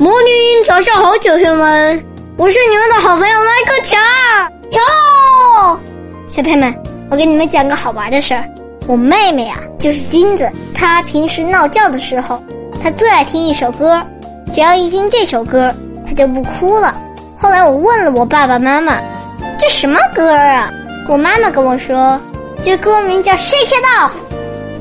魔女早上好，小朋友们，我是你们的好朋友麦克强。强，小朋友们，我给你们讲个好玩的事儿。我妹妹啊，就是金子，她平时闹觉的时候，她最爱听一首歌，只要一听这首歌，她就不哭了。后来我问了我爸爸妈妈，这什么歌啊？我妈妈跟我说，这歌名叫《Shake It Off》，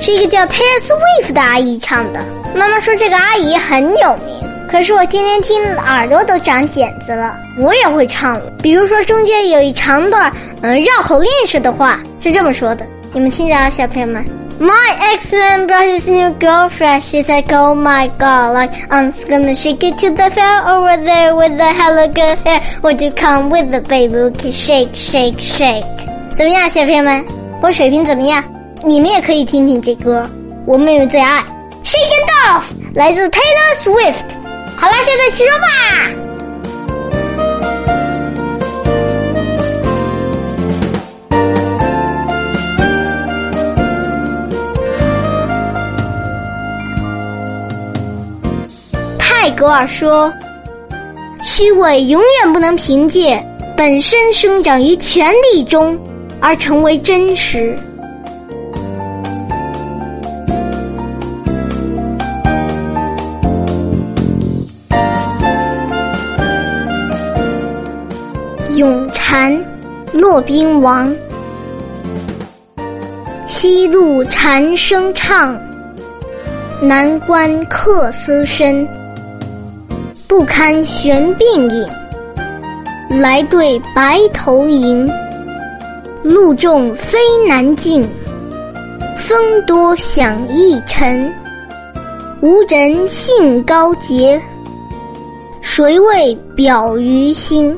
是一个叫 Taylor Swift 的阿姨唱的。妈妈说这个阿姨很有名。可是我天天听耳朵都长茧子了，我也会唱了。比如说中间有一长段，嗯，绕口令式的话是这么说的，你们听着啊，小朋友们。My ex-man brought his new girlfriend. She's like, oh my god, like I'm gonna shake it to the fair over there with the hella good hair. Would you come with the baby? We can shake, shake, shake. 怎么样，小朋友们？我水平怎么样？你们也可以听听这歌，我妹妹最爱。Shake it off，来自 Taylor Swift。好了，现在起床吧。泰戈尔说：“虚伪永远不能凭借本身生长于权力中而成为真实。”咏蝉，骆宾王。西路蝉声唱，南关客思深。不堪玄鬓影，来对白头吟。路重飞难进，风多响易沉。无人信高洁，谁为表于心？